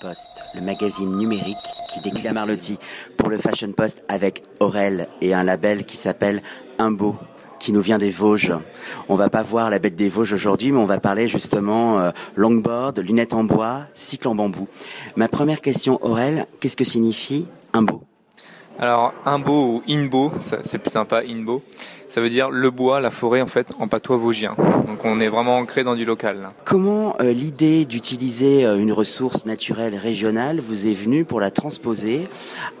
Post, le magazine numérique qui décline Marlotti pour le Fashion Post avec Aurel et un label qui s'appelle Imbo qui nous vient des Vosges. On va pas voir la bête des Vosges aujourd'hui, mais on va parler justement euh, longboard, lunettes en bois, cycle en bambou. Ma première question, Aurel, qu'est-ce que signifie Imbo? Alors Imbo ou Inbo, c'est plus sympa, Inbo ça veut dire le bois, la forêt en fait en patois vosgien. Donc on est vraiment ancré dans du local. Comment euh, l'idée d'utiliser euh, une ressource naturelle régionale vous est venue pour la transposer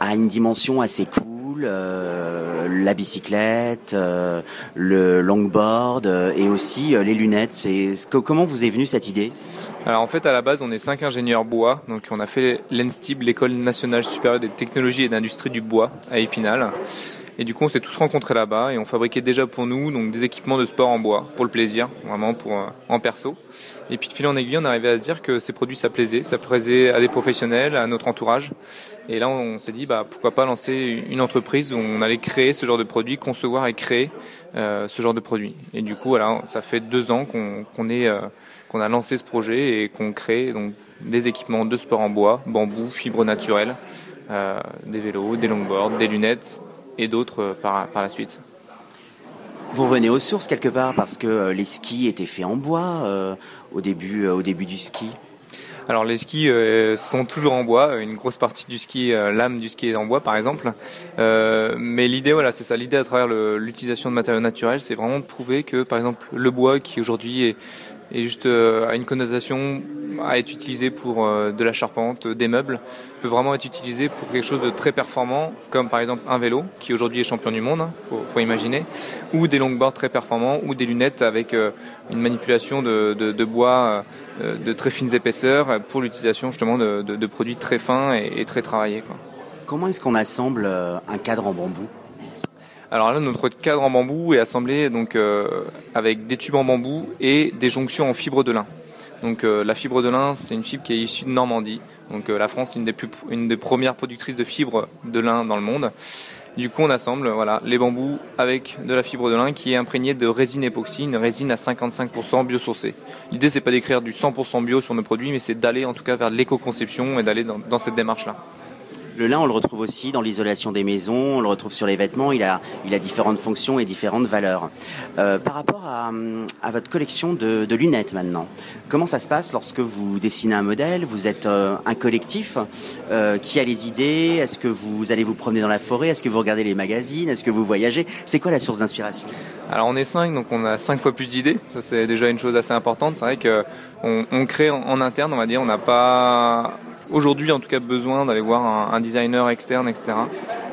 à une dimension assez cool, euh, la bicyclette, le longboard et aussi les lunettes? C'est comment vous est venue cette idée? Alors en fait à la base on est cinq ingénieurs bois, donc on a fait l'ENSTIB, l'école nationale supérieure des technologies et d'industrie du bois à Épinal. Et du coup, on s'est tous rencontrés là-bas et on fabriquait déjà pour nous donc des équipements de sport en bois, pour le plaisir, vraiment pour euh, en perso. Et puis de fil en aiguille, on arrivait à se dire que ces produits ça plaisait, ça plaisait à des professionnels, à notre entourage. Et là, on s'est dit bah pourquoi pas lancer une entreprise où on allait créer ce genre de produits, concevoir et créer euh, ce genre de produits. Et du coup, voilà, ça fait deux ans qu'on est euh, qu'on a lancé ce projet et qu'on crée donc des équipements de sport en bois, bambou, fibres naturelles, euh, des vélos, des longboards, des lunettes et d'autres euh, par, par la suite. Vous revenez aux sources quelque part parce que euh, les skis étaient faits en bois euh, au début au début du ski. Alors les skis sont toujours en bois, une grosse partie du ski, l'âme du ski est en bois par exemple. mais l'idée, voilà, c'est ça. L'idée à travers l'utilisation de matériaux naturels, c'est vraiment de prouver que par exemple le bois qui aujourd'hui est, est juste a une connotation à être utilisé pour euh, de la charpente, des meubles, peut vraiment être utilisé pour quelque chose de très performant, comme par exemple un vélo, qui aujourd'hui est champion du monde, il hein, faut, imaginer, ou des longboards très performants, ou des lunettes avec euh, une manipulation de, bois euh, de très fines épaisseurs pour l'utilisation justement de, produits très fins et, très travaillés. Comment est-ce qu'on assemble un cadre en bambou? Alors là, notre cadre en bambou est assemblé donc avec des tubes en bambou et des jonctions en fibre de lin. Donc euh, la fibre de lin, c'est une fibre qui est issue de Normandie. Donc euh, la France est une des, plus, une des premières productrices de fibres de lin dans le monde. Du coup, on assemble voilà, les bambous avec de la fibre de lin qui est imprégnée de résine époxy, une résine à 55% biosourcée. L'idée, c'est pas d'écrire du 100% bio sur nos produits, mais c'est d'aller en tout cas vers l'éco-conception et d'aller dans cette démarche-là. Le lin, on le retrouve aussi dans l'isolation des maisons, on le retrouve sur les vêtements, il a, il différentes fonctions et différentes valeurs. Euh, par rapport à, votre collection de, lunettes maintenant, comment ça se passe lorsque vous dessinez un modèle Vous êtes euh, un collectif euh, qui a les idées Est-ce que vous allez vous promener dans la forêt Est-ce que vous regardez les magazines Est-ce que vous voyagez C'est quoi la source d'inspiration? Alors on est cinq, donc on a cinq fois plus d'idées. Ça c'est déjà une chose assez importante. C'est vrai qu'on on crée en, interne, on va on n'a pas aujourd'hui en tout cas besoin d'aller voir un, designer externe, etc.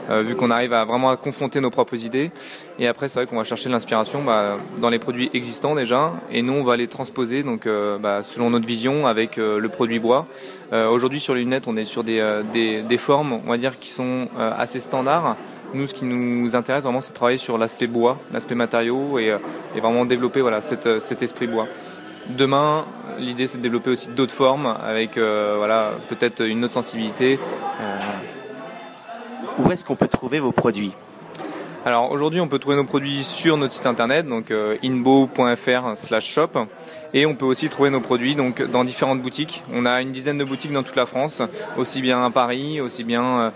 Euh, vu qu'on arrive à vraiment à confronter nos propres idées. Et après, c'est vrai qu'on va chercher l'inspiration bah, dans les produits existants déjà, et nous, on va les transposer donc euh, bah, selon notre vision avec euh, le produit bois. aujourd'hui, sur les lunettes, on est sur des, des, des, formes, on va dire, qui sont assez standards. Nous, ce qui nous intéresse vraiment, c'est de travailler sur l'aspect bois, l'aspect matériaux, et, et, vraiment développer voilà cet, cet esprit bois. Demain, l'idée c'est de développer aussi d'autres formes avec euh, voilà, peut-être une autre sensibilité. Euh. Où est-ce qu'on peut trouver vos produits? Alors aujourd'hui, on peut trouver nos produits sur notre site internet, donc euh, inbo.fr/shop, et on peut aussi trouver nos produits donc dans différentes boutiques. On a une dizaine de boutiques dans toute la France, aussi bien à Paris, aussi bien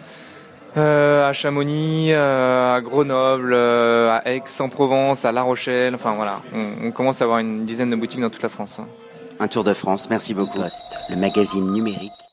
euh, à Chamonix, euh, à Grenoble, à Aix-en-Provence, à La Rochelle. Enfin voilà, on, commence à avoir une dizaine de boutiques dans toute la France. Un tour de France, merci beaucoup. le magazine numérique